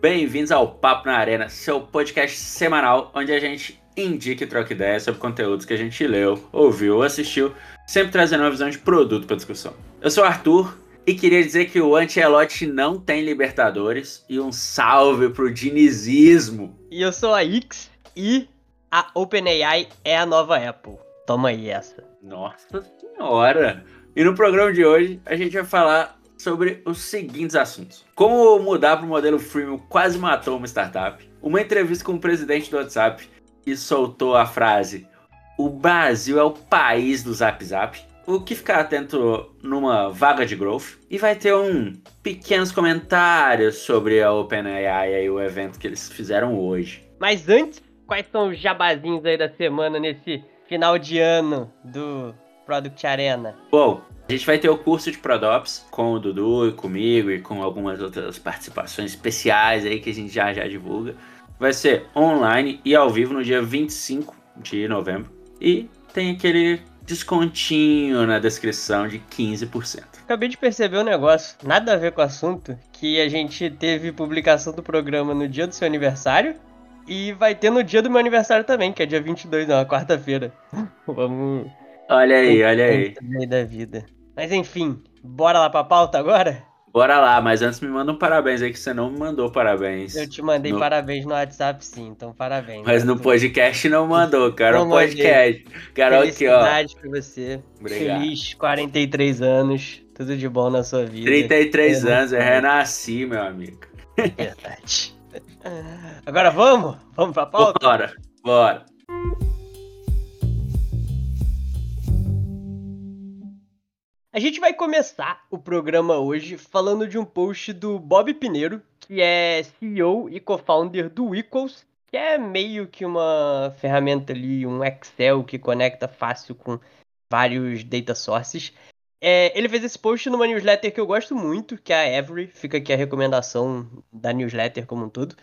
Bem-vindos ao Papo na Arena, seu podcast semanal onde a gente indica e troca ideias sobre conteúdos que a gente leu, ouviu ou assistiu, sempre trazendo uma visão de produto para discussão. Eu sou o Arthur e queria dizer que o Anti-Elote não tem Libertadores e um salve pro dinizismo. E eu sou a X e a OpenAI é a nova Apple. Toma aí essa. Nossa senhora! E no programa de hoje a gente vai falar sobre os seguintes assuntos: como mudar para o modelo freemium quase matou uma startup, uma entrevista com o presidente do WhatsApp que soltou a frase: "O Brasil é o país do Zap Zap". O que ficar atento numa vaga de growth e vai ter um pequenos comentários sobre a OpenAI e o evento que eles fizeram hoje. Mas antes, quais são os jabazinhos aí da semana nesse final de ano do Product Arena? Bom, a gente vai ter o curso de Prodops com o Dudu e comigo e com algumas outras participações especiais aí que a gente já já divulga. Vai ser online e ao vivo no dia 25 de novembro. E tem aquele descontinho na descrição de 15%. Acabei de perceber um negócio, nada a ver com o assunto, que a gente teve publicação do programa no dia do seu aniversário e vai ter no dia do meu aniversário também, que é dia 22, não, quarta-feira. Vamos Olha aí, olha aí. Da vida. Mas enfim, bora lá pra pauta agora? Bora lá, mas antes me manda um parabéns aí que você não me mandou parabéns. Eu te mandei no... parabéns no WhatsApp sim, então parabéns. Mas no podcast não mandou, cara. No podcast. Cara, aqui, ó. pra você. Obrigado. Feliz 43 anos. Tudo de bom na sua vida. 33 é, anos, eu renasci, meu amigo. Verdade. Agora vamos? Vamos pra pauta? Bora, bora. A gente vai começar o programa hoje falando de um post do Bob Pineiro, que é CEO e co-founder do Equals, que é meio que uma ferramenta ali, um Excel que conecta fácil com vários data sources. É, ele fez esse post numa newsletter que eu gosto muito, que é a Every, fica aqui a recomendação da newsletter como um todo.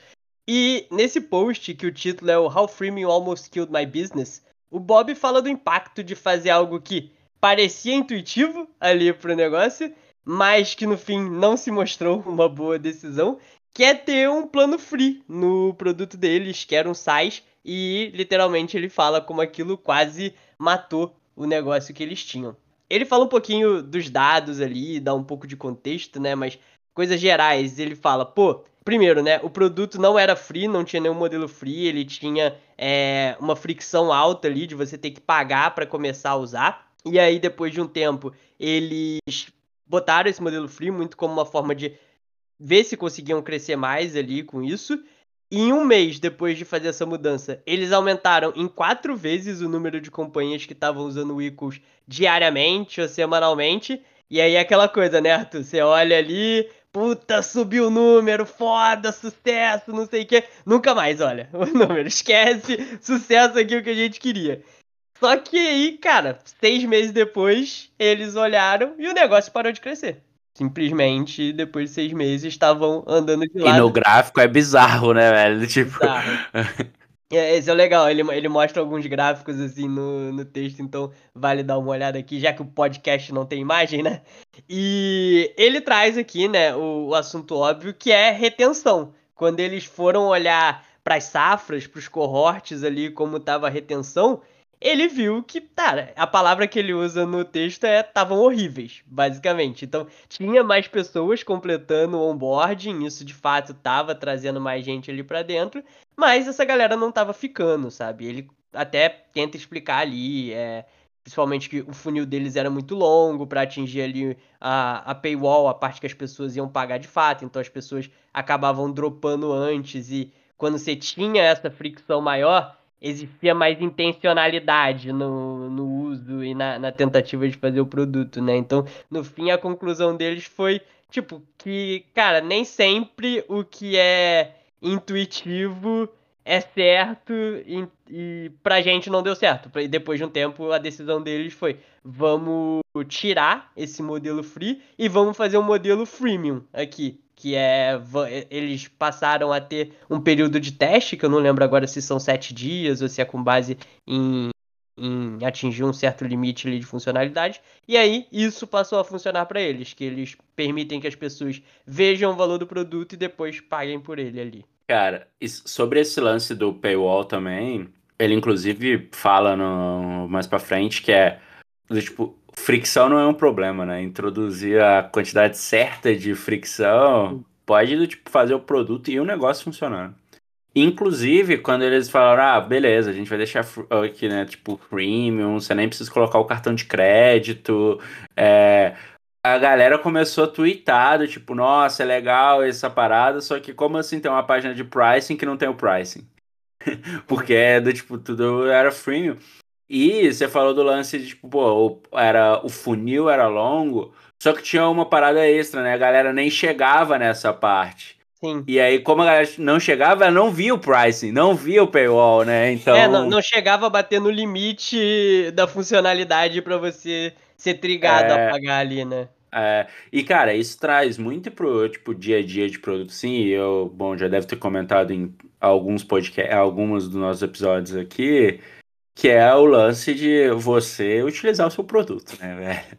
E nesse post, que o título é o How Freemium Almost Killed My Business, o Bob fala do impacto de fazer algo que parecia intuitivo ali pro negócio, mas que no fim não se mostrou uma boa decisão, que é ter um plano free no produto deles, que era um SaaS, e literalmente ele fala como aquilo quase matou o negócio que eles tinham. Ele fala um pouquinho dos dados ali, dá um pouco de contexto, né, mas coisas gerais, ele fala, pô, primeiro, né, o produto não era free, não tinha nenhum modelo free, ele tinha é, uma fricção alta ali de você ter que pagar para começar a usar. E aí, depois de um tempo, eles botaram esse modelo free muito como uma forma de ver se conseguiam crescer mais ali com isso. E em um mês depois de fazer essa mudança, eles aumentaram em quatro vezes o número de companhias que estavam usando o Equals diariamente ou semanalmente. E aí aquela coisa, né, Arthur? Você olha ali, puta, subiu o número, foda, sucesso, não sei o que. Nunca mais, olha, o número. Esquece, sucesso aqui é o que a gente queria. Só que aí, cara, seis meses depois, eles olharam e o negócio parou de crescer. Simplesmente, depois de seis meses, estavam andando de lado. E no gráfico é bizarro, né, velho? Tipo. É, esse é legal, ele, ele mostra alguns gráficos assim no, no texto, então vale dar uma olhada aqui, já que o podcast não tem imagem, né? E ele traz aqui, né, o, o assunto óbvio que é retenção. Quando eles foram olhar para as safras, para os cohortes ali, como estava a retenção, ele viu que, cara, a palavra que ele usa no texto é estavam horríveis, basicamente. Então, tinha mais pessoas completando o onboarding, isso de fato tava trazendo mais gente ali para dentro, mas essa galera não tava ficando, sabe? Ele até tenta explicar ali, é, principalmente que o funil deles era muito longo para atingir ali a, a paywall, a parte que as pessoas iam pagar de fato, então as pessoas acabavam dropando antes e quando você tinha essa fricção maior, existia mais intencionalidade no, no uso e na, na, tentativa de fazer o produto, né? Então, no fim, a conclusão deles foi, tipo, que, cara, nem sempre o que é intuitivo é certo e, e pra gente não deu certo. E depois de um tempo, a decisão deles foi: vamos tirar esse modelo free e vamos fazer um modelo freemium aqui que é eles passaram a ter um período de teste, que eu não lembro agora se são sete dias ou se é com base em em atingir um certo limite de funcionalidade. E aí isso passou a funcionar para eles, que eles permitem que as pessoas vejam o valor do produto e depois paguem por ele ali. Cara, sobre esse lance do paywall também, ele inclusive fala no, mais para frente que é tipo fricção não é um problema, né? Introduzir a quantidade certa de fricção pode tipo fazer o produto e o negócio funcionando. Inclusive, quando eles falaram, ah, beleza, a gente vai deixar aqui, né, tipo, premium, você nem precisa colocar o cartão de crédito. É, a galera começou a twittar, do, tipo, nossa, é legal essa parada, só que como assim tem uma página de pricing que não tem o pricing? Porque é do tipo, tudo era freemium. E você falou do lance de, tipo, pô, era, o funil era longo, só que tinha uma parada extra, né? A galera nem chegava nessa parte. Sim. E aí, como a galera não chegava, ela não via o pricing, não via o paywall, né? Então. É, não, não chegava a bater no limite da funcionalidade para você ser trigado é... a pagar ali, né? É, e cara, isso traz muito pro tipo dia a dia de produto, sim. Eu, bom, já deve ter comentado em alguns podcasts, alguns dos nossos episódios aqui, que é o lance de você utilizar o seu produto, né, velho?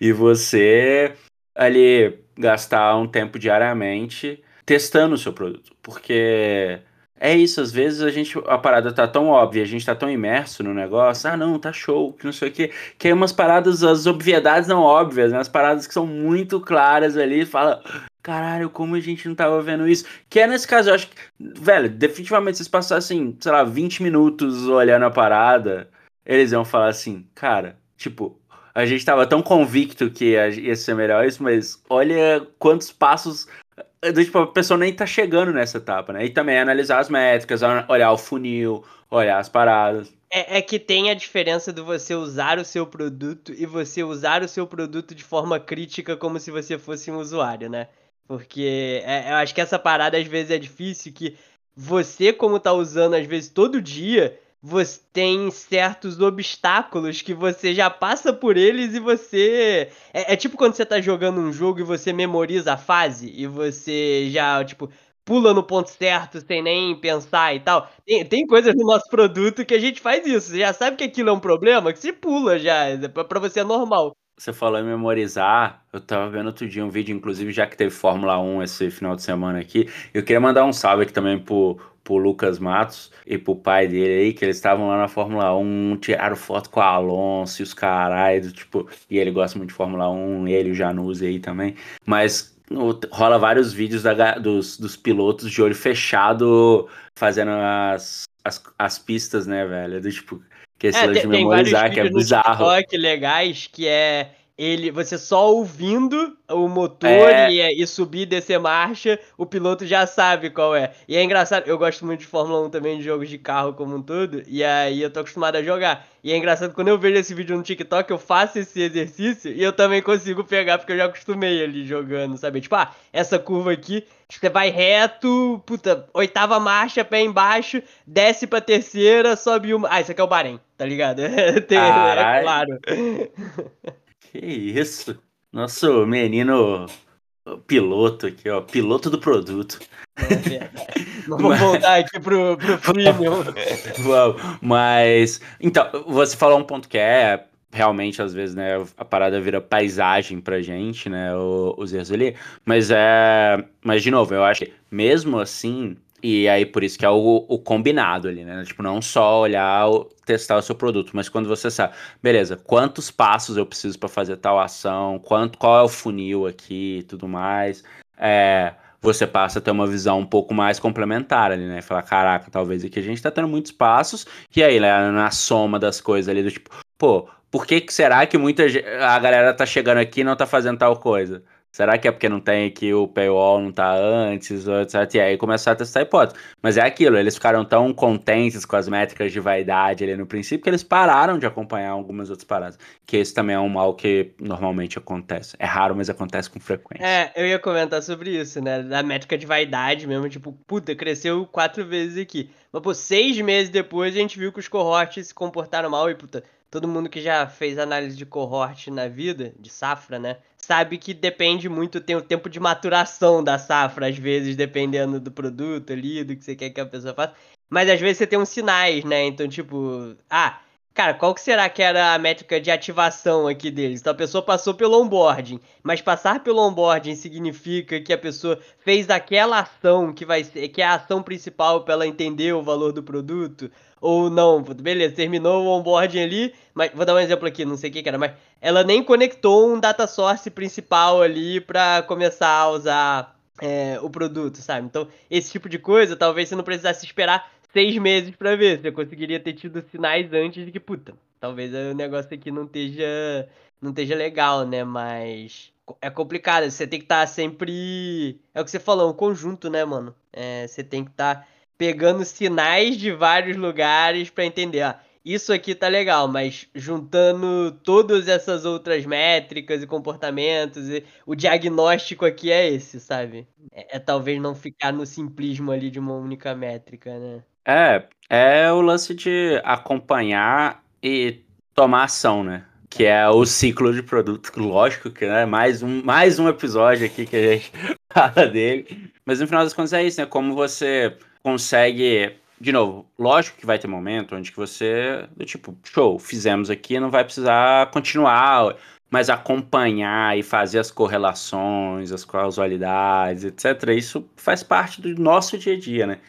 E você ali gastar um tempo diariamente testando o seu produto, porque é isso, às vezes a gente a parada tá tão óbvia, a gente tá tão imerso no negócio, ah, não, tá show, que não sei o quê, que é umas paradas, as obviedades não óbvias, né? As paradas que são muito claras ali, fala, caralho, como a gente não tava vendo isso? Que é nesse caso, eu acho que, velho, definitivamente se passassem, sei lá, 20 minutos olhando a parada, eles iam falar assim, cara, tipo, a gente tava tão convicto que ia ser melhor isso, mas olha quantos passos tipo, a pessoa nem tá chegando nessa etapa, né? E também analisar as métricas, olhar o funil, olhar as paradas. É, é, que tem a diferença de você usar o seu produto e você usar o seu produto de forma crítica como se você fosse um usuário, né? Porque é, eu acho que essa parada às vezes é difícil, que você, como tá usando às vezes todo dia, você tem certos obstáculos que você já passa por eles e você. É, é, tipo quando você tá jogando um jogo e você memoriza a fase e você já, tipo, pula no ponto certo sem nem pensar e tal. Tem, tem coisas no nosso produto que a gente faz isso. Você já sabe que aquilo é um problema, que você pula já. Pra você é normal. Você falou em memorizar, eu tava vendo outro dia um vídeo, inclusive já que teve Fórmula 1 esse final de semana aqui, eu queria mandar um salve aqui também pro, pro Lucas Matos e pro pai dele aí, que eles estavam lá na Fórmula 1, tiraram foto com o Alonso e os caralho, tipo, e ele gosta muito de Fórmula 1, ele o Januzzi aí também, mas rola vários vídeos da, dos, dos pilotos de olho fechado fazendo as, as, as pistas, né, velho, do tipo, que esse é, de memorizar, que é bizarro. TikTok legais que é ele, você só ouvindo o motor é... e, e, subir e descer marcha, o piloto já sabe qual é. E é engraçado, eu gosto muito de Fórmula 1 também, de jogos de carro como um todo, e aí eu tô acostumado a jogar. E é engraçado, quando eu vejo esse vídeo no TikTok, eu faço esse exercício e eu também consigo pegar, porque eu já acostumei ali jogando, sabe? Tipo, ah, essa curva aqui, você vai reto, puta, oitava marcha, pé embaixo, desce pra terceira, sobe uma. Ah, isso aqui é o Bahrein, tá ligado? Tem, é claro. Que isso? Nosso menino piloto aqui, ó. Piloto do produto. É. Vamos mas... voltar aqui pro, pro premium. Vamos. Mas. Então, você falou um ponto que é. Realmente, às vezes, né, a parada vira paisagem pra gente, né, os erros ali. Mas é. Mas, de novo, eu acho que mesmo assim, e aí, por isso que é o, o, combinado ali, né? Tipo, não só olhar, testar o seu produto, mas quando você sabe, beleza, quantos passos eu preciso para fazer tal ação, quanto, qual é o funil aqui e tudo mais, é, você passa a ter uma visão um pouco mais complementar ali, né? Falar, caraca, talvez aqui a gente tá tendo muitos passos, e aí, né, na soma das coisas ali, do tipo, pô, por que, que será que muita a galera tá chegando aqui e não tá fazendo tal coisa? Será que é porque não tem aqui o paywall, não tá antes, etc. E aí começar a testar a hipótese. Mas é aquilo, eles ficaram tão contentes com as métricas de vaidade ali no princípio que eles pararam de acompanhar algumas outras paradas. Que esse também é um mal que normalmente acontece. É raro, mas acontece com frequência. É, eu ia comentar sobre isso, né? Da métrica de vaidade mesmo, tipo, puta, cresceu quatro vezes aqui. Mas, pô, seis meses depois a gente viu que os cohortes se comportaram mal e, puta, todo mundo que já fez análise de cohort na vida, de safra, né? Sabe que depende muito, tem o tempo de maturação da safra, às vezes, dependendo do produto ali, do que você quer que a pessoa faça. Mas às vezes você tem uns sinais, né? Então, tipo, ah, cara, qual que será que era a métrica de ativação aqui deles? Então a pessoa passou pelo onboarding, mas passar pelo onboarding significa que a pessoa fez aquela ação que vai ser, que é a ação principal para ela entender o valor do produto? Ou não, beleza, terminou o onboarding ali, mas vou dar um exemplo aqui, não sei o que, era, mas ela nem conectou um data source principal ali para começar a usar é, o produto, sabe? Então, esse tipo de coisa, talvez você não precisasse esperar seis meses para ver. Você conseguiria ter tido sinais antes de que, puta, talvez o negócio aqui não esteja, não esteja legal, né? Mas é complicado. Você tem que estar tá sempre. É o que você falou, um conjunto, né, mano? É, você tem que estar tá pegando sinais de vários lugares para entender. Ah, isso aqui tá legal, mas juntando todas essas outras métricas e comportamentos, e o diagnóstico aqui é esse, sabe? É, é, talvez não ficar no simplismo ali de uma única métrica, né? É, é o lance de acompanhar e tomar ação, né? Que é o ciclo de produto. Lógico que, né? Mais um, mais um episódio aqui que a gente fala dele. Mas no final das contas é isso, né? Como você consegue. De novo, lógico que vai ter momento onde que você, tipo, show, fizemos aqui, não vai precisar continuar, mas acompanhar e fazer as correlações, as causalidades, etc. Isso faz parte do nosso dia a dia, né?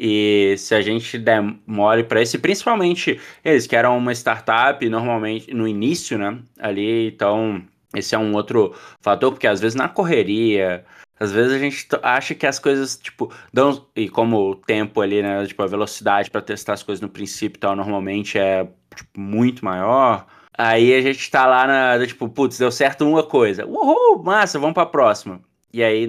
E se a gente der mole para isso, principalmente eles que eram uma startup normalmente no início, né? Ali, então esse é um outro fator, porque às vezes na correria, às vezes a gente acha que as coisas, tipo, dão. E como o tempo ali, né? Tipo, a velocidade para testar as coisas no princípio tal, normalmente é tipo, muito maior. Aí a gente tá lá na. Tipo, putz, deu certo uma coisa. Uhul, massa, vamos pra próxima. E aí,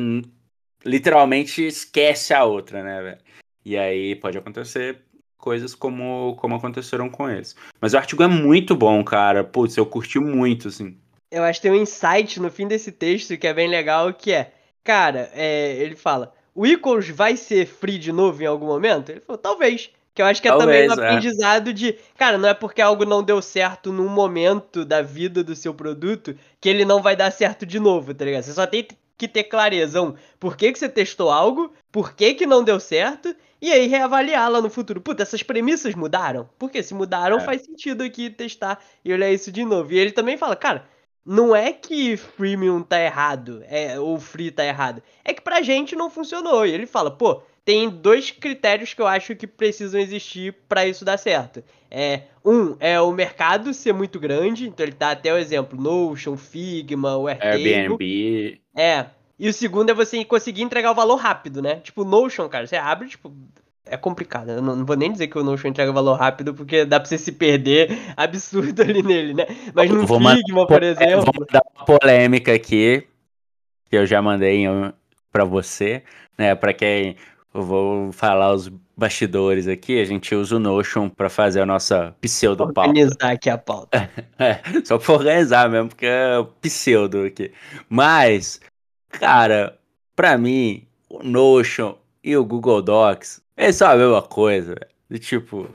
literalmente, esquece a outra, né, velho? E aí pode acontecer coisas como, como aconteceram com eles. Mas o artigo é muito bom, cara. Putz, eu curti muito, assim. Eu acho que tem um insight no fim desse texto que é bem legal, que é, cara, é, ele fala, o Equals vai ser free de novo em algum momento? Ele falou, talvez. Que eu acho que é Talvez, também um é. aprendizado de, cara, não é porque algo não deu certo num momento da vida do seu produto que ele não vai dar certo de novo, tá ligado? Você só tem que ter clareza, um, por que, que você testou algo, por que, que não deu certo, e aí reavaliar lá no futuro. Puta, essas premissas mudaram? Porque se mudaram, é. faz sentido aqui testar e olhar isso de novo. E ele também fala, cara, não é que freemium tá errado, é, ou free tá errado. É que pra gente não funcionou. E ele fala, pô, tem dois critérios que eu acho que precisam existir para isso dar certo. É, um é o mercado ser muito grande, então ele dá até o exemplo Notion, Figma, o. Airbnb. É, e o segundo é você conseguir entregar o valor rápido, né? Tipo, Notion, cara, você abre, tipo, é complicado. Eu não, não, vou nem dizer que o Notion entrega valor rápido, porque dá pra você se perder absurdo ali nele, né? Mas no vou Figma, por exemplo. Vou dar uma polêmica aqui, que eu já mandei para você, né? Para quem vou falar os bastidores aqui, a gente usa o Notion para fazer a nossa pseudo pauta. Organizar aqui a pauta. é, só pra organizar mesmo, porque é pseudo aqui. Mas Cara, pra mim, o Notion e o Google Docs, é só a mesma coisa, velho. Tipo,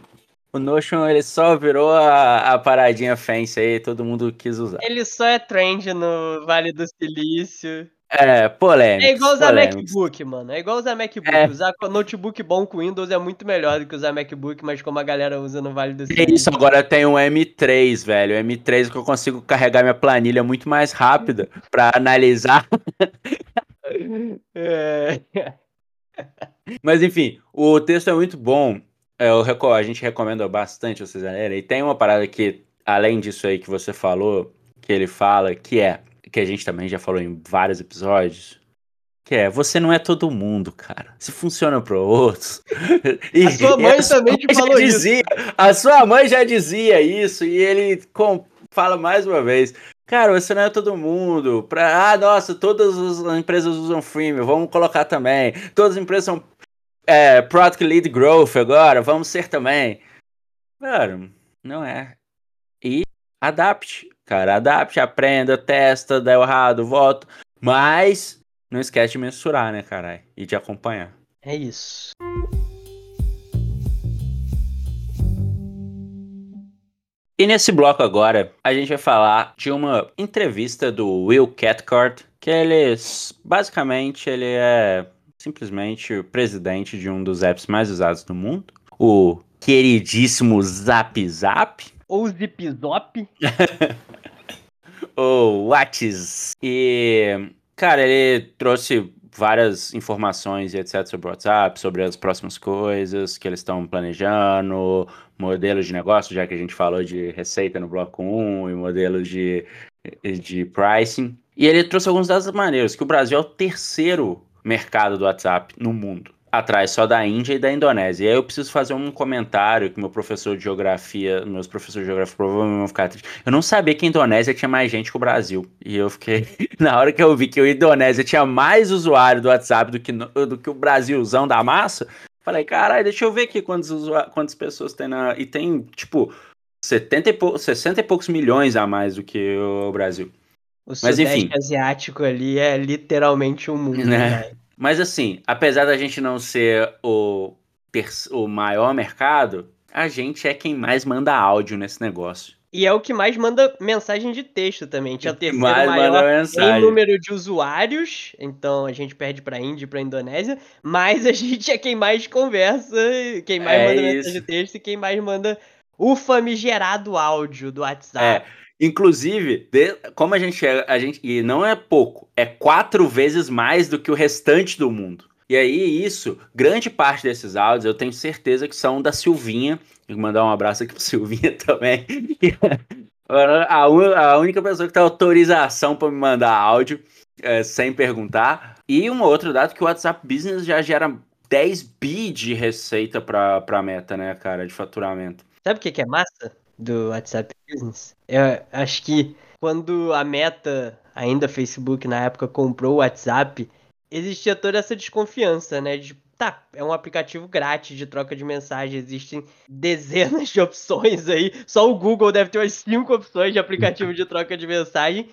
o Notion ele só virou a, a paradinha fancy aí, todo mundo quis usar. Ele só é trend no Vale do Silício. É, polêmico. É igual usar MacBook, mano. É igual usar MacBook. É. Usar notebook bom com Windows é muito melhor do que usar MacBook, mas como a galera usa no Vale do Silício. Isso, agora tem um M3, velho. O M3 que eu consigo carregar minha planilha muito mais rápida pra analisar. é. Mas enfim, o texto é muito bom. É, eu, a gente recomenda bastante vocês lerem. E tem uma parada que, além disso aí que você falou, que ele fala, que é que a gente também já falou em vários episódios, que é, você não é todo mundo, cara. Se funciona para outros. E, a sua mãe a também te falou dizia, isso. A sua mãe já dizia isso e ele com, fala mais uma vez. Cara, você não é todo mundo. Pra, ah, nossa, todas as empresas usam freemium, vamos colocar também. Todas as empresas são é, Product Lead Growth agora, vamos ser também. Cara, não é. E adapte cara. Adapte, aprenda, testa, deu errado, volta. Mas não esquece de mensurar, né, caralho? E de acompanhar. É isso. E nesse bloco agora, a gente vai falar de uma entrevista do Will Cathcart, que ele basicamente ele é simplesmente o presidente de um dos apps mais usados do mundo, o queridíssimo Zap Zap. Ou Zipzop. ou Whats. E, cara, ele trouxe várias informações e etc sobre o WhatsApp, sobre as próximas coisas que eles estão planejando, modelos de negócio, já que a gente falou de receita no bloco 1 e modelos de, de pricing. E ele trouxe alguns dados maneiros, que o Brasil é o terceiro mercado do WhatsApp no mundo atrás só da Índia e da Indonésia. E aí eu preciso fazer um comentário que meu professor de geografia, meus professores de geografia provavelmente vão ficar tristes. Eu não sabia que a Indonésia tinha mais gente que o Brasil. E eu fiquei. Na hora que eu vi que a Indonésia tinha mais usuário do WhatsApp do que, do que o Brasilzão da massa, falei, caralho, deixa eu ver aqui quantos, quantas pessoas tem na. E tem, tipo, 70 e pou... 60 e poucos milhões a mais do que o Brasil. O Mas, enfim. asiático ali é literalmente um mundo, né? né? Mas assim, apesar da gente não ser o, o maior mercado, a gente é quem mais manda áudio nesse negócio. E é o que mais manda mensagem de texto também. A gente é o terceiro mais maior em número de usuários, então a gente perde para Índia e para Indonésia, mas a gente é quem mais conversa, quem mais é manda isso. mensagem de texto e quem mais manda o famigerado áudio do WhatsApp. É. Inclusive, de, como a gente é, a gente, e não é pouco, é quatro vezes mais do que o restante do mundo. E aí, isso, grande parte desses áudios eu tenho certeza que são da Silvinha. Vou mandar um abraço aqui pra Silvinha também. a, a, única pessoa que tem autorização para me mandar áudio é, sem perguntar. E um outro dado que o WhatsApp Business já gera 10 bi de receita para a meta, né, cara, de faturamento. Sabe o que, que é massa? Do WhatsApp Business. Eu acho que quando a Meta, ainda Facebook na época, comprou o WhatsApp, existia toda essa desconfiança, né? De, tá, é um aplicativo grátis de troca de mensagem, existem dezenas de opções aí. Só o Google deve ter umas cinco opções de aplicativo de troca de mensagem.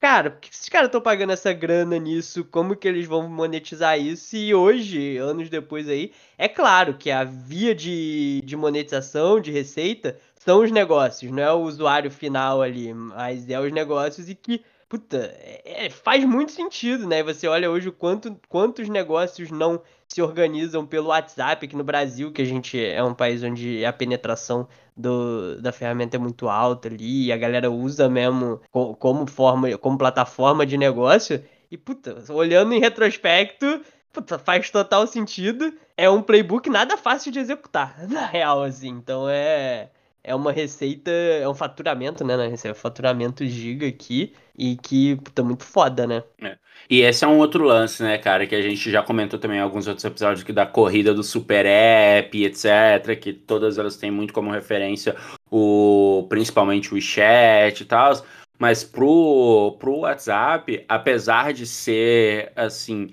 Cara, por que esses caras estão pagando essa grana nisso? Como que eles vão monetizar isso? E hoje, anos depois aí, é claro que a via de, de monetização, de receita, são os negócios, não é o usuário final ali, mas é os negócios e que, puta, é, é, faz muito sentido, né? Você olha hoje quanto, quantos negócios não se organizam pelo WhatsApp aqui no Brasil, que a gente é um país onde a penetração do, da ferramenta é muito alta ali, e a galera usa mesmo como forma, como plataforma de negócio. E, puta, olhando em retrospecto, puta, faz total sentido. É um playbook nada fácil de executar, na real, assim. Então é é uma receita, é um faturamento, né? É um faturamento giga aqui e que, puta, muito foda, né? É. E esse é um outro lance, né, cara, que a gente já comentou também em alguns outros episódios que da corrida do Super App, etc, que todas elas têm muito como referência o principalmente o WeChat e tal, mas pro, pro WhatsApp, apesar de ser assim,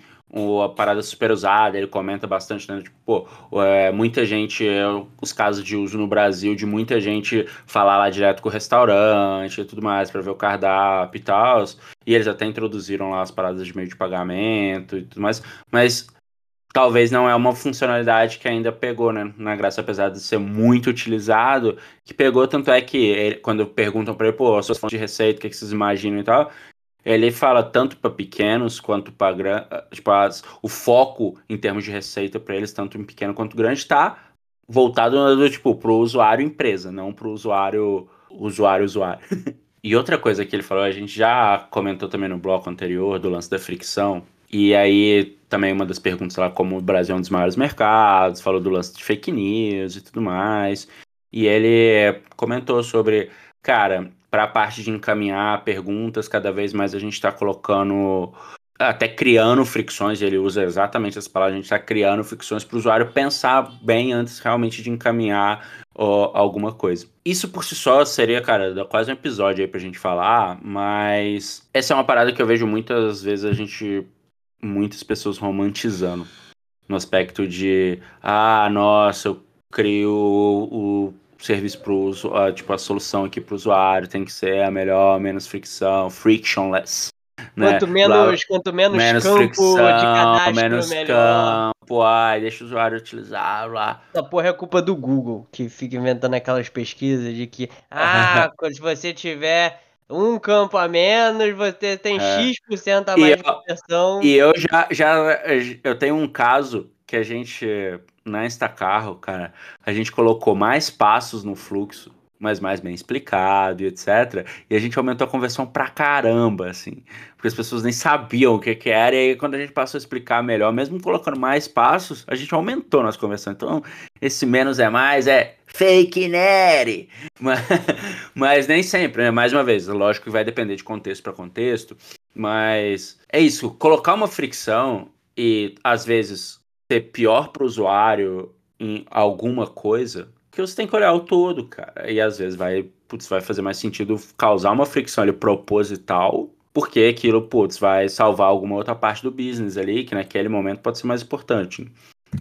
a parada super usada, ele comenta bastante, né? Tipo, pô, é, muita gente, é, os casos de uso no Brasil, de muita gente falar lá direto com o restaurante e tudo mais, para ver o cardápio e tal. E eles até introduziram lá as paradas de meio de pagamento e tudo mais, mas talvez não é uma funcionalidade que ainda pegou, né? Na graça, apesar de ser muito utilizado, que pegou, tanto é que ele, quando perguntam para ele, pô, as suas fontes de receita, o que, é que vocês imaginam e tal, ele fala tanto para pequenos quanto para. Tipo, o foco em termos de receita para eles, tanto em pequeno quanto grande, está voltado do, tipo, pro usuário empresa, não pro usuário usuário usuário. e outra coisa que ele falou, a gente já comentou também no bloco anterior do lance da fricção. E aí também uma das perguntas lá como o Brasil é um dos maiores mercados, falou do lance de fake news e tudo mais. E ele comentou sobre, cara, para a parte de encaminhar perguntas, cada vez mais a gente está colocando, até criando fricções, ele usa exatamente essa palavra, a gente está criando fricções para o usuário pensar bem antes realmente de encaminhar ó, alguma coisa. Isso por si só seria, cara, quase um episódio aí para a gente falar, mas essa é uma parada que eu vejo muitas vezes a gente, muitas pessoas romantizando, no aspecto de, ah, nossa, eu crio o serviço para o tipo, a solução aqui para o usuário tem que ser a melhor, menos fricção, frictionless. Né? Quanto menos, quanto menos, menos campo fricção, de cadastro, menos melhor. campo, ai, deixa o usuário utilizar lá. Essa porra é culpa do Google, que fica inventando aquelas pesquisas de que, ah, se você tiver um campo a menos, você tem é. X% a mais e de conversão. E eu já, já eu tenho um caso que a gente na Instacarro, cara, a gente colocou mais passos no fluxo mas mais bem explicado e etc. E a gente aumentou a conversão pra caramba, assim. Porque as pessoas nem sabiam o que, que era, e aí quando a gente passou a explicar melhor, mesmo colocando mais passos, a gente aumentou nossa conversão. Então, esse menos é mais é fake nerd. Mas, mas nem sempre, né? Mais uma vez, lógico que vai depender de contexto para contexto, mas é isso, colocar uma fricção e às vezes ser pior para o usuário em alguma coisa, que você tem que olhar o todo, cara. E às vezes vai, putz, vai fazer mais sentido causar uma fricção ali proposital, porque aquilo, putz, vai salvar alguma outra parte do business ali, que naquele momento pode ser mais importante.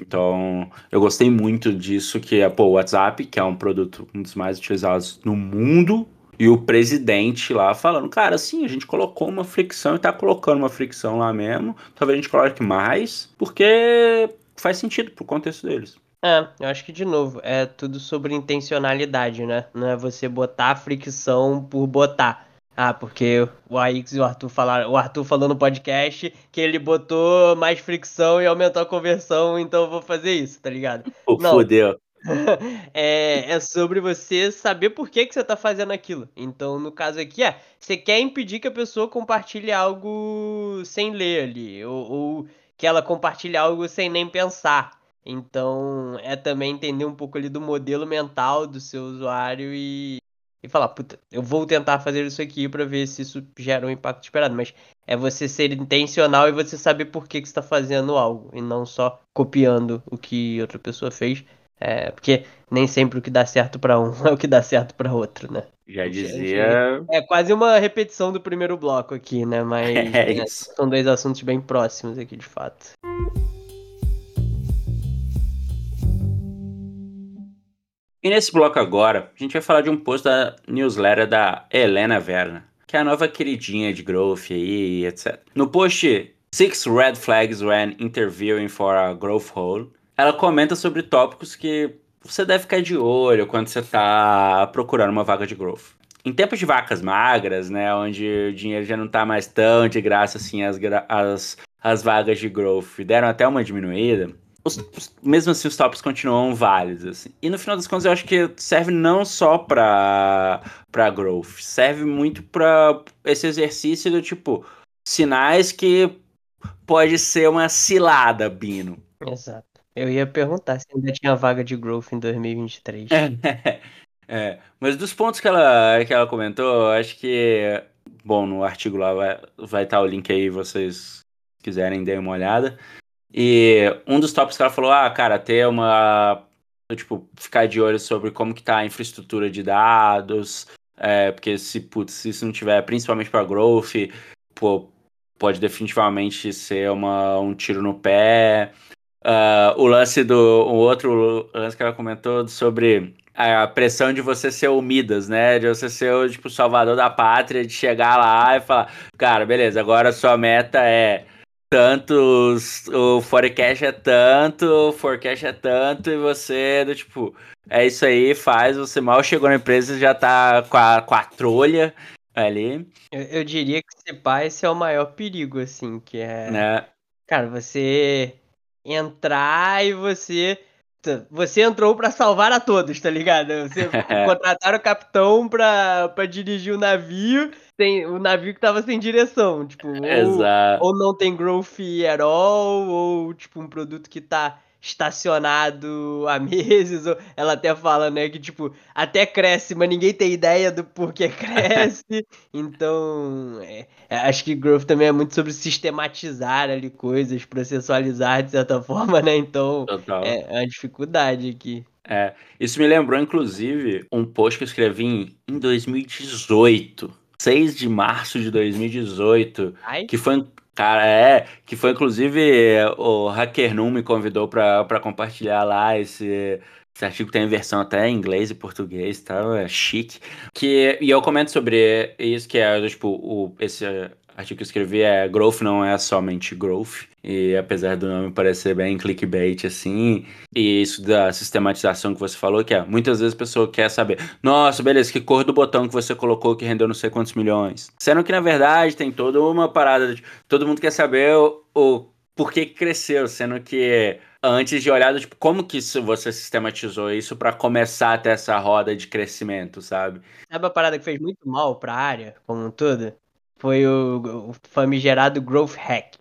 Então, eu gostei muito disso, que é, pô, o WhatsApp, que é um produto um dos mais utilizados no mundo, e o presidente lá falando, cara, sim, a gente colocou uma fricção e tá colocando uma fricção lá mesmo. Talvez a gente coloque mais, porque faz sentido pro contexto deles. É, eu acho que de novo, é tudo sobre intencionalidade, né? Não é você botar fricção por botar. Ah, porque o AX e o Arthur falaram, o Arthur falou no podcast que ele botou mais fricção e aumentou a conversão, então eu vou fazer isso, tá ligado? Pô, Não. fodeu. é, é sobre você saber por que, que você tá fazendo aquilo. Então, no caso aqui, é, você quer impedir que a pessoa compartilhe algo sem ler ali, ou, ou que ela compartilhe algo sem nem pensar. Então, é também entender um pouco ali do modelo mental do seu usuário e, e falar, puta, eu vou tentar fazer isso aqui para ver se isso gera um impacto esperado. Mas é você ser intencional e você saber por que, que você está fazendo algo e não só copiando o que outra pessoa fez. É, porque nem sempre o que dá certo para um é o que dá certo para outro, né? Já dizia. É quase uma repetição do primeiro bloco aqui, né? Mas é, é, são dois assuntos bem próximos aqui, de fato. E nesse bloco agora, a gente vai falar de um post da newsletter da Helena Verna, que é a nova queridinha de growth aí, etc. No post Six Red Flags When Interviewing for a Growth Role, ela comenta sobre tópicos que você deve ficar de olho quando você está procurando uma vaga de growth. Em tempos de vacas magras, né, onde o dinheiro já não está mais tão de graça assim, as, as, as vagas de growth deram até uma diminuída, os, mesmo assim os tópicos continuam válidos. Assim. E no final das contas eu acho que serve não só para para growth, serve muito para esse exercício do tipo sinais que pode ser uma cilada, Bino. Exato. Eu ia perguntar se ainda tinha vaga de growth em 2023. é, mas dos pontos que ela, que ela comentou, acho que, bom, no artigo lá vai, vai estar o link aí, vocês quiserem dar uma olhada. E um dos tópicos que ela falou, ah, cara, ter uma. Tipo, ficar de olho sobre como que tá a infraestrutura de dados, é, porque se, putz, se isso não tiver, principalmente para growth, pô, pode definitivamente ser uma, um tiro no pé. Uh, o lance do. O outro lance que ela comentou sobre a pressão de você ser o Midas, né? De você ser o tipo, salvador da pátria, de chegar lá e falar, cara, beleza, agora a sua meta é tanto, o forecast é tanto, o forecast é tanto, e você, do tipo, é isso aí, faz, você mal chegou na empresa já tá com a, com a trolha ali. Eu, eu diria que esse pai esse é o maior perigo, assim, que é. Né? Cara, você entrar e você. Você entrou para salvar a todos, tá ligado? Você contrataram o capitão pra, pra dirigir o navio, tem, o navio que tava sem direção. Tipo, ou, ou não tem growth at all, ou tipo, um produto que tá estacionado há meses. Ela até fala, né, que tipo, até cresce, mas ninguém tem ideia do porquê cresce. então, é, é, acho que growth também é muito sobre sistematizar ali coisas, processualizar de certa forma, né? Então, Total. é, é uma dificuldade aqui. É, isso me lembrou, inclusive, um post que eu escrevi em, em 2018. 6 de março de 2018, Ai? que foi Cara, é, que foi inclusive o HackerNum me convidou para compartilhar lá esse, esse artigo tem versão até em inglês e português, tá? É chique. Que, e eu comento sobre isso, que é, tipo, o, esse artigo que eu escrevi é Growth não é somente growth. E apesar do nome parecer bem clickbait, assim, e isso da sistematização que você falou, que é muitas vezes a pessoa quer saber, nossa, beleza, que cor do botão que você colocou que rendeu não sei quantos milhões. Sendo que, na verdade, tem toda uma parada, de, todo mundo quer saber o, o por que cresceu, sendo que antes de olhar, tipo, como que você sistematizou isso para começar a ter essa roda de crescimento, sabe? Sabe a parada que fez muito mal para a área como um todo? Foi o, o famigerado growth hack.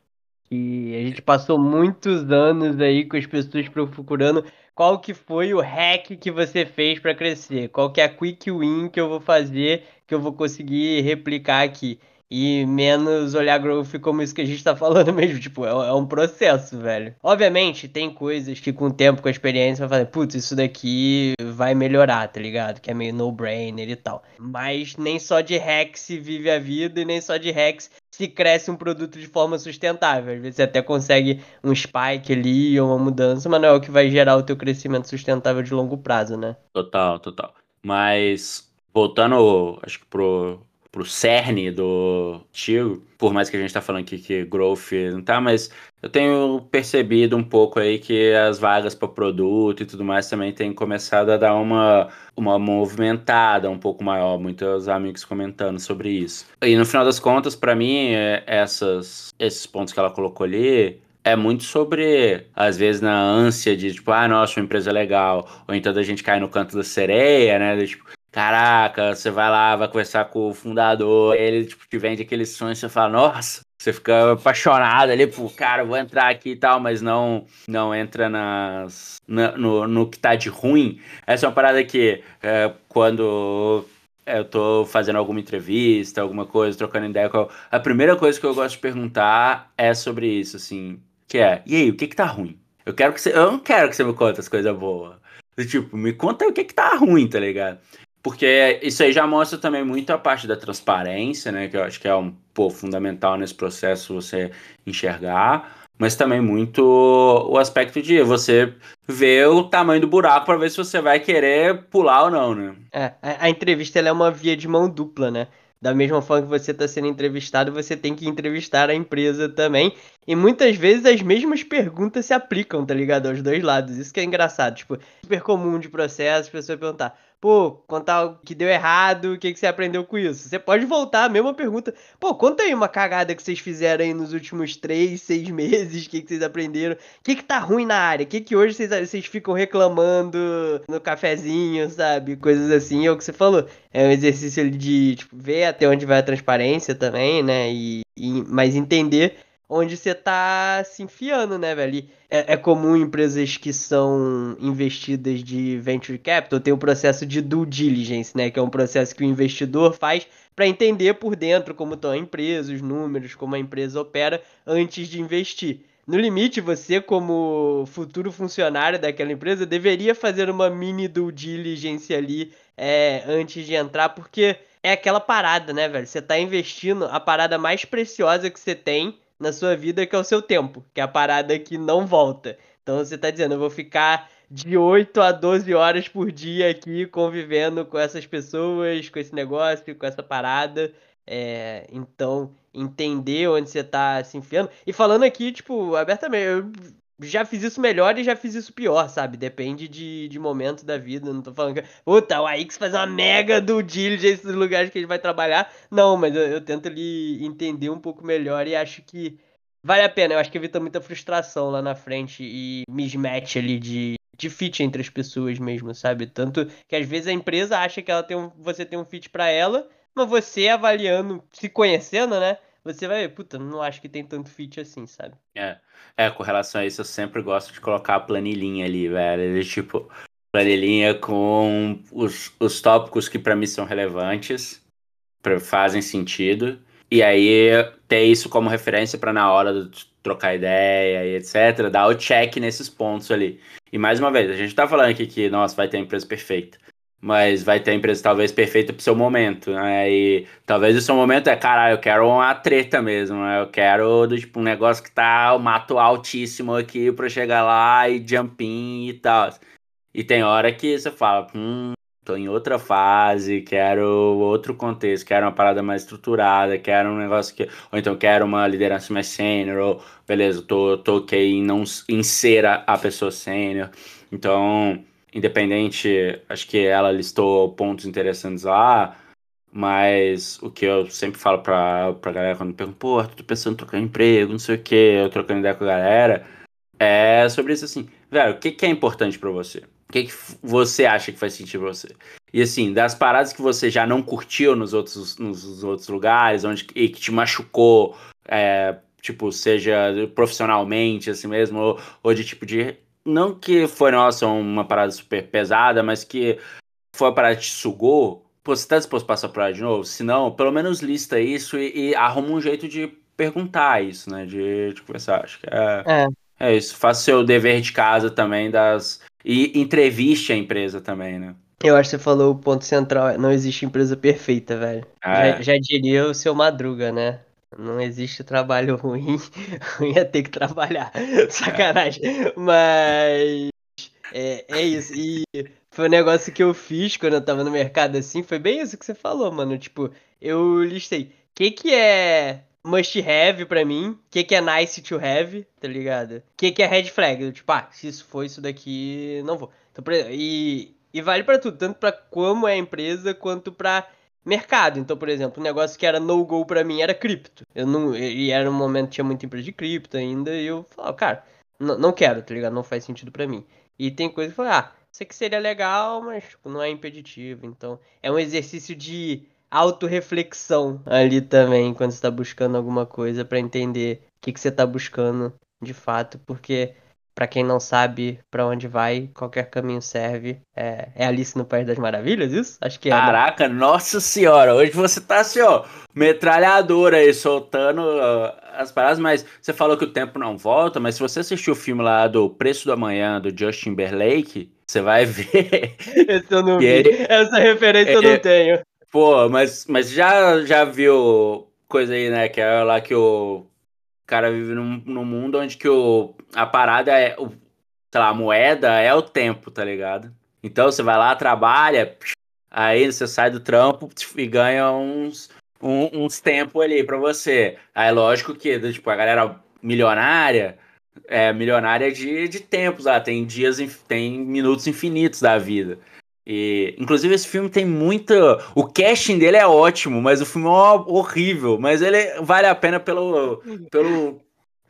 E a gente passou muitos anos aí com as pessoas procurando qual que foi o hack que você fez para crescer, qual que é a quick win que eu vou fazer que eu vou conseguir replicar aqui e menos olhar growth como isso que a gente tá falando mesmo. Tipo, é, é, um processo, velho. Obviamente, tem coisas que com o tempo, com a experiência, vai fazer, putz, isso daqui vai melhorar, tá ligado? Que é meio no-brainer e tal. Mas nem só de hacks se vive a vida e nem só de hacks se cresce um produto de forma sustentável. Às vezes você até consegue um spike ali ou uma mudança, mas não é o que vai gerar o teu crescimento sustentável de longo prazo, né? Total, total. Mas voltando, acho que pro pro cerne do tio, por mais que a gente tá falando aqui que growth não tá, mas eu tenho percebido um pouco aí que as vagas para produto e tudo mais também têm começado a dar uma, uma movimentada um pouco maior, muitos amigos comentando sobre isso. E no final das contas, para mim, é, essas, esses pontos que ela colocou ali, é muito sobre, às vezes, na ânsia de, tipo, ah, nossa, uma empresa é legal. Ou então a gente cai no canto da sereia, né? De, tipo, Caraca, você vai lá, vai conversar com o fundador, ele tipo, te vende aquele sonho, você fala, nossa, você fica apaixonado ali, pô, cara, vou entrar aqui e tal, mas não não entra nas, na, no, no que tá de ruim. Essa é uma parada que é, quando eu tô fazendo alguma entrevista, alguma coisa, trocando ideia com a primeira coisa que eu gosto de perguntar é sobre isso, assim, que é, e aí, o que que tá ruim? Eu quero que você, eu não quero que você me conte as coisas boas. Tipo, me conta o que que tá ruim, tá ligado? Porque isso aí já mostra também muito a parte da transparência, né? Que eu acho que é um pô, fundamental nesse processo você enxergar. Mas também muito o aspecto de você ver o tamanho do buraco para ver se você vai querer pular ou não, né? É, a, entrevista é uma via de mão dupla, né? Da mesma forma que você está sendo entrevistado, você tem que entrevistar a empresa também. E muitas vezes as mesmas perguntas se aplicam, tá ligado? Aos dois lados. Isso que é engraçado. Tipo, super comum de processo, a pessoa perguntar: pô, contar algo que deu errado, o que, que você aprendeu com isso? Você pode voltar, a mesma pergunta. Pô, conta aí uma cagada que vocês fizeram aí nos últimos três, seis meses, o que, que vocês aprenderam? O que, que tá ruim na área? O que, que hoje vocês, vocês ficam reclamando no cafezinho, sabe? Coisas assim, é o que você falou. É um exercício de tipo, ver até onde vai a transparência também, né? E, e mas entender onde você tá se enfiando, né, velho? É, é, comum empresas que são investidas de venture capital ter o um processo de due diligence, né? Que é um processo que o investidor faz para entender por dentro como estão a empresa, os números, como a empresa opera antes de investir. No limite, você, como futuro funcionário daquela empresa, deveria fazer uma mini due diligence ali é, antes de entrar, porque é aquela parada, né, velho? Você tá investindo a parada mais preciosa que você tem na sua vida, que é o seu tempo, que é a parada que não volta. Então você está dizendo, eu vou ficar de 8 a 12 horas por dia aqui convivendo com essas pessoas, com esse negócio, com essa parada. É, então, entender onde você está se enfiando. E falando aqui, tipo, abertamente, eu já fiz isso melhor e já fiz isso pior, sabe? Depende de, de momento da vida. Não tô falando que. Puta, o AX faz uma mega do diligence dos lugares que ele vai trabalhar. Não, mas eu, eu, tento ali entender um pouco melhor e acho que vale a pena. Eu acho que evita muita frustração lá na frente e mismatch ali de, de fit entre as pessoas mesmo, sabe? Tanto que às vezes a empresa acha que ela tem um, você tem um fit para ela, mas você avaliando, se conhecendo, né? Você vai ver, puta, não acho que tem tanto fit assim, sabe? É. É, com relação a isso, eu sempre gosto de colocar a planilhinha ali, velho. tipo, planilhinha com os, os tópicos que para mim são relevantes, pra, fazem sentido. E aí ter isso como referência para na hora de trocar ideia e etc, dar o check nesses pontos ali. E mais uma vez, a gente tá falando aqui que, nossa, vai ter a empresa perfeita mas vai ter a empresa talvez perfeita pro seu momento, né? E talvez o seu momento é, cara, eu quero uma treta mesmo, né? Eu quero tipo, um negócio que tá o mato altíssimo aqui pra chegar lá e jumping e tal. E tem hora que você fala, hum, tô em outra fase, quero outro contexto, quero uma parada mais estruturada, quero um negócio que. Ou então quero uma liderança mais sênior, ou beleza, tô, tô ok em não em ser a, a pessoa sênior. Então independente, acho que ela listou pontos interessantes lá. Mas o que eu sempre falo pra, pra galera quando me perguntam, pô, tô pensando em trocar emprego, não sei o que, eu trocando ideia com a galera, é sobre isso assim, velho, o que, que é importante para você? O que, que você acha que faz sentido pra você? E assim, das paradas que você já não curtiu nos outros, nos outros lugares, onde e que te machucou, é, tipo, seja profissionalmente, assim mesmo, ou, ou de tipo de. Não que foi, nossa, uma parada super pesada, mas que foi uma parada que te sugou. Pô, você tá disposto a passar por ela de novo? Se não, pelo menos lista isso e, e arruma um jeito de perguntar isso, né? De, de conversar. Acho que é, é. é isso. Faça seu dever de casa também das. E entreviste a empresa também, né? Eu acho que você falou o ponto central, não existe empresa perfeita, velho. Ah, já, é. já, diria o seu Madruga, né? Não existe trabalho ruim, ruim é ter que trabalhar. Sacanagem. Mas é, é isso. E foi um negócio que eu fiz quando eu tava no mercado assim, foi bem isso que você falou, mano. Tipo, eu listei. O que que é must have pra mim? O que que é nice to have, tá ligado? O que que é red flag? Tipo, ah, se isso for isso daqui, não vou. Então, e, e vale para tudo, tanto para como é a empresa quanto para mercado. Então, por exemplo, um negócio que era no-go para mim era cripto. Eu não, e era um momento que tinha muita empresa de cripto ainda, e eu falava, cara, não quero, tá ligado? Não faz sentido para mim. E tem coisa que falei, ah, isso aqui seria legal, mas tipo, não é impeditivo. Então, é um exercício de autorreflexão ali também, quando você tá buscando alguma coisa para entender o que, que você tá buscando de fato, porque para quem não sabe para onde vai, qualquer caminho serve. É, é, Alice no País das Maravilhas, isso? Acho que é. Né? Caraca, né? nossa senhora, hoje você tá assim, ó, metralhadora aí, soltando uh, as paradas, mas você falou que o tempo não volta, mas se você assistiu o filme lá do Preço do Amanhã, do Justin Timberlake, você vai ver. Esse eu não vi. Ele... Essa referência é... eu não tenho. Pô, mas, mas já, já viu coisa aí, né, que é lá que o o cara vive num, num mundo onde que o, a parada é. O, sei lá, a moeda é o tempo, tá ligado? Então você vai lá, trabalha, aí você sai do trampo e ganha uns, um, uns tempos ali pra você. Aí lógico que, tipo, a galera milionária é milionária de, de tempos lá, tem dias, tem minutos infinitos da vida. E, inclusive, esse filme tem muita. O casting dele é ótimo, mas o filme é horrível. Mas ele vale a pena pelo. pelo...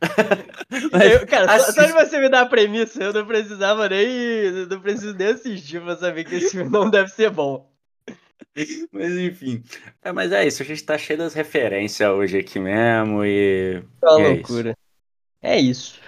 eu, cara, só, só, de você me dar a premissa, eu não precisava nem. Não preciso nem assistir pra saber que esse filme não deve ser bom. Mas enfim. É, mas é isso, a gente tá cheio das referências hoje aqui mesmo e. Que é loucura. Isso. É isso.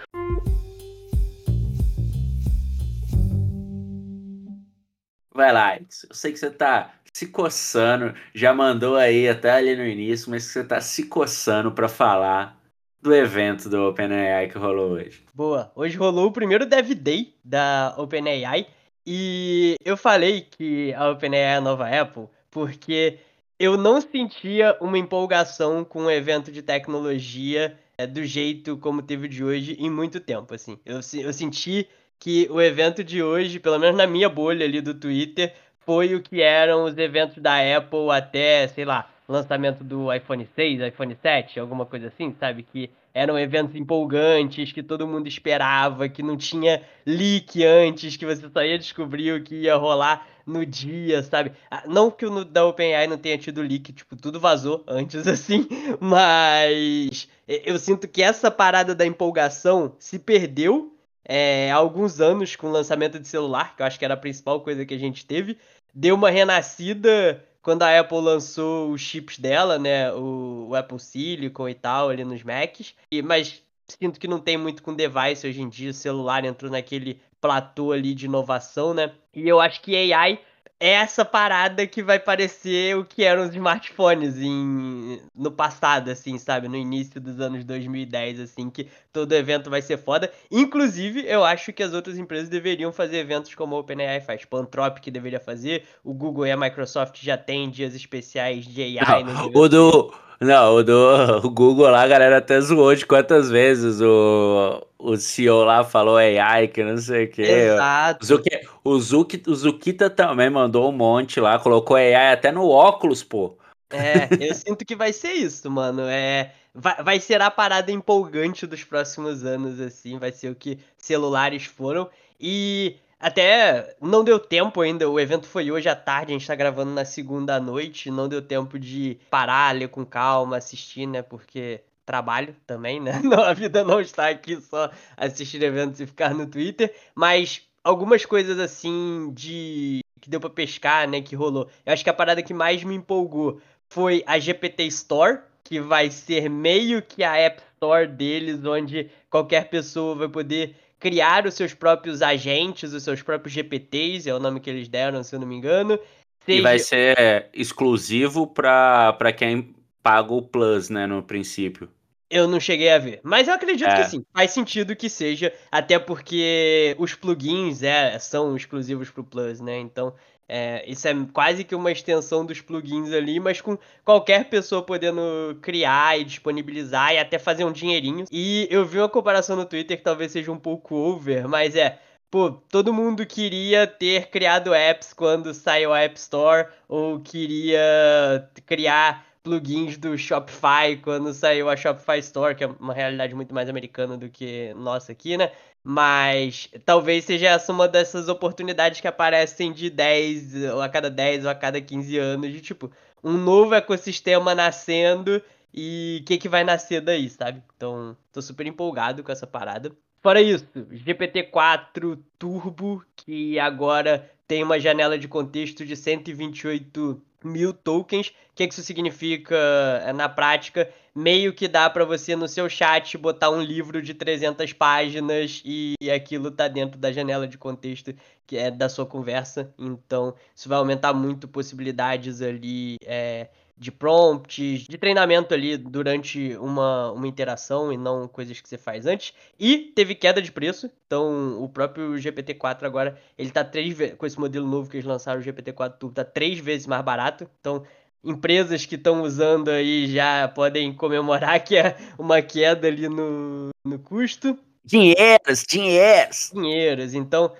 Vai lá, eu sei que você tá se coçando, já mandou aí até ali no início, mas que você tá se coçando para falar do evento do OpenAI que rolou hoje. Boa, hoje rolou o primeiro Dev Day da OpenAI e eu falei que a OpenAI é a nova Apple porque eu não sentia uma empolgação com um evento de tecnologia é, do jeito como teve de hoje em muito tempo, assim. Eu, eu senti que o evento de hoje, pelo menos na minha bolha ali do Twitter, foi o que eram os eventos da Apple até, sei lá, lançamento do iPhone 6, iPhone 7, alguma coisa assim, sabe? Que eram eventos empolgantes, que todo mundo esperava, que não tinha leak antes, que você só ia descobrir o que ia rolar no dia, sabe? Ah, não que o da OpenAI não tenha tido leak, tipo, tudo vazou antes assim, mas eu sinto que essa parada da empolgação se perdeu é, alguns anos com o lançamento de celular, que eu acho que era a principal coisa que a gente teve. Deu uma renascida quando a Apple lançou os chips dela, né? O, o Apple Silicon e tal, ali nos Macs. E, mas sinto que não tem muito com device hoje em dia. O celular entrou naquele platô ali de inovação, né? E eu acho que AI é essa parada que vai parecer o que eram os smartphones em, no passado, assim, sabe? No início dos anos 2010, assim, que todo evento vai ser foda. Inclusive, eu acho que as outras empresas deveriam fazer eventos como a OpenAI faz. Tipo, a Anthropic deveria fazer, o Google e a Microsoft já têm dias especiais de AI. Não, o do... Não, o do o Google lá, a galera até zoou de quantas vezes o, o CEO lá falou AI, que não sei o que. Exato. O, Zuki, o, Zuki, o Zukita também mandou um monte lá, colocou AI até no óculos, pô. É, eu sinto que vai ser isso, mano. É, vai, vai ser a parada empolgante dos próximos anos, assim. Vai ser o que celulares foram. E até não deu tempo ainda, o evento foi hoje à tarde, a gente tá gravando na segunda noite, não deu tempo de parar, ler com calma, assistir, né? Porque trabalho também, né? Não, a vida não está aqui só assistir eventos e ficar no Twitter, mas algumas coisas assim de que deu para pescar, né, que rolou. Eu acho que a parada que mais me empolgou foi a GPT Store, que vai ser meio que a App Store deles, onde qualquer pessoa vai poder criar os seus próprios agentes, os seus próprios GPTs, é o nome que eles deram, se eu não me engano. Seja... E vai ser exclusivo para quem paga o Plus, né, no princípio. Eu não cheguei a ver. Mas eu acredito é. que sim. Faz sentido que seja. Até porque os plugins é, são exclusivos pro Plus, né? Então, é, isso é quase que uma extensão dos plugins ali, mas com qualquer pessoa podendo criar e disponibilizar e até fazer um dinheirinho. E eu vi uma comparação no Twitter que talvez seja um pouco over, mas é. Pô, todo mundo queria ter criado apps quando saiu a App Store, ou queria criar plugins do Shopify quando saiu a Shopify Store, que é uma realidade muito mais americana do que nossa aqui, né? Mas talvez seja essa uma dessas oportunidades que aparecem de 10 ou a cada 10 ou a cada 15 anos, de tipo, um novo ecossistema nascendo e o que, que vai nascer daí, sabe? Então, tô super empolgado com essa parada. Fora isso, GPT-4 Turbo, que agora tem uma janela de contexto de 128 mil tokens. O que, que isso significa eh, na prática? Meio que dá para você no seu chat botar um livro de 300 páginas e aquilo tá dentro da janela de contexto que é da sua conversa. Então, isso vai aumentar muito possibilidades ali é, de prompts, de treinamento ali durante uma, uma interação e não coisas que você faz antes. E teve queda de preço, então o próprio GPT-4 agora, ele tá três vezes, com esse modelo novo que eles lançaram, o GPT-4 Turbo, tá três vezes mais barato. Então, empresas que estão usando aí já podem comemorar que é uma queda ali no, no custo. Dinheiros, dinheiros. Dinheiros, então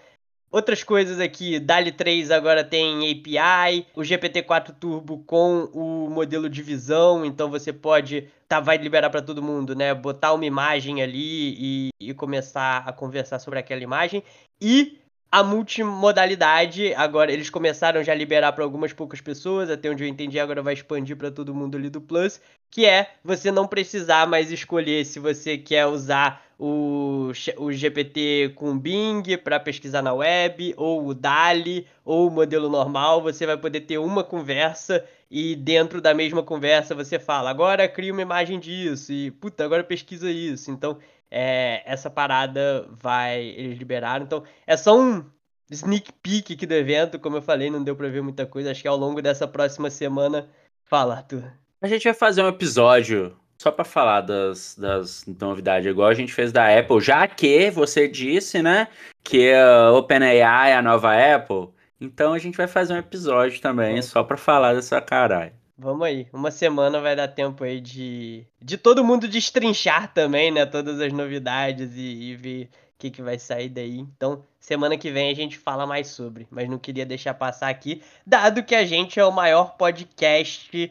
Outras coisas aqui, DALI 3 agora tem API, o GPT-4 Turbo com o modelo de visão, então você pode, tá, vai liberar para todo mundo, né, botar uma imagem ali e, e começar a conversar sobre aquela imagem. E a multimodalidade, agora eles começaram já a liberar para algumas poucas pessoas, até onde eu entendi, agora vai expandir para todo mundo ali do Plus, que é você não precisar mais escolher se você quer usar o, o GPT com Bing para pesquisar na web, ou o DALI, ou o modelo normal, você vai poder ter uma conversa e dentro da mesma conversa você fala, agora cria uma imagem disso, e puta, agora pesquisa isso. Então, é, essa parada vai. Eles liberaram. Então, é só um sneak peek aqui do evento. Como eu falei, não deu pra ver muita coisa. Acho que ao longo dessa próxima semana. Fala, Arthur. A gente vai fazer um episódio só para falar das, das novidades, igual a gente fez da Apple, já que você disse, né, que a OpenAI é a nova Apple. Então a gente vai fazer um episódio também, só para falar dessa caralho. Vamos aí. Uma semana vai dar tempo aí de, de todo mundo destrinchar também, né? Todas as novidades e, e ver o que, que vai sair daí. Então, semana que vem a gente fala mais sobre. Mas não queria deixar passar aqui, dado que a gente é o maior podcast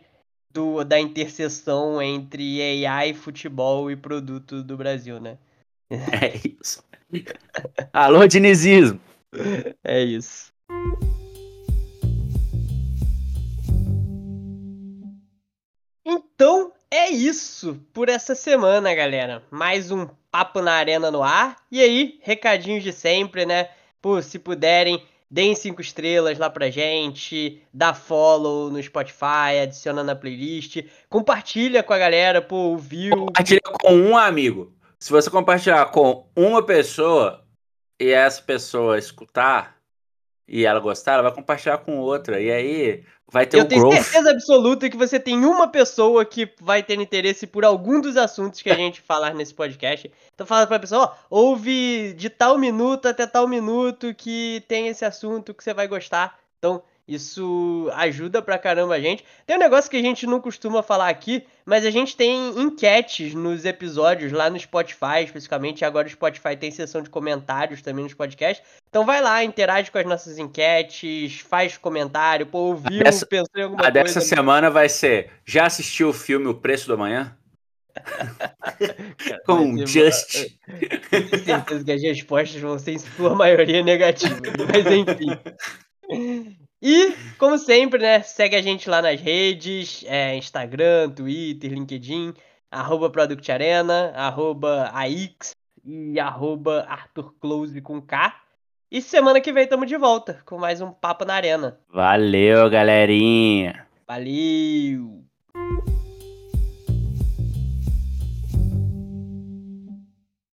do, da interseção entre AI, futebol e produto do Brasil, né? É isso. Alô, dinizismo! É isso. É isso por essa semana, galera. Mais um Papo na Arena no ar. E aí, recadinhos de sempre, né? Pô, se puderem, deem cinco estrelas lá pra gente, dá follow no Spotify, adiciona na playlist, compartilha com a galera, pô, viu? Compartilha com um amigo. Se você compartilhar com uma pessoa e essa pessoa escutar e ela gostar, ela vai compartilhar com outra. E aí vai ter Eu um tenho growth. certeza absoluta que você tem uma pessoa que vai ter interesse por algum dos assuntos que a gente falar nesse podcast. Então fala pra pessoa, ó, ouve de tal minuto até tal minuto que tem esse assunto que você vai gostar. Então, isso ajuda pra caramba a gente. Tem um negócio que a gente não costuma falar aqui, mas a gente tem enquetes nos episódios lá no Spotify, especificamente. Agora o Spotify tem seção de comentários também nos podcasts. Então vai lá, interage com as nossas enquetes, faz comentário, pô, ouviu, dessa, pensou em alguma a coisa. dessa semana vai ser: já assistiu o filme O Preço do Amanhã? Com eu- Just. Tenho certeza que as respostas vão ser, em sua maioria, negativas. Mas enfim. E, como sempre, né? Segue a gente lá nas redes: é, Instagram, Twitter, LinkedIn, arroba Product Arena, arroba AX e arroba Arthur Close com K. E semana que vem tamo de volta com mais um Papo na Arena. Valeu, galerinha. Valeu!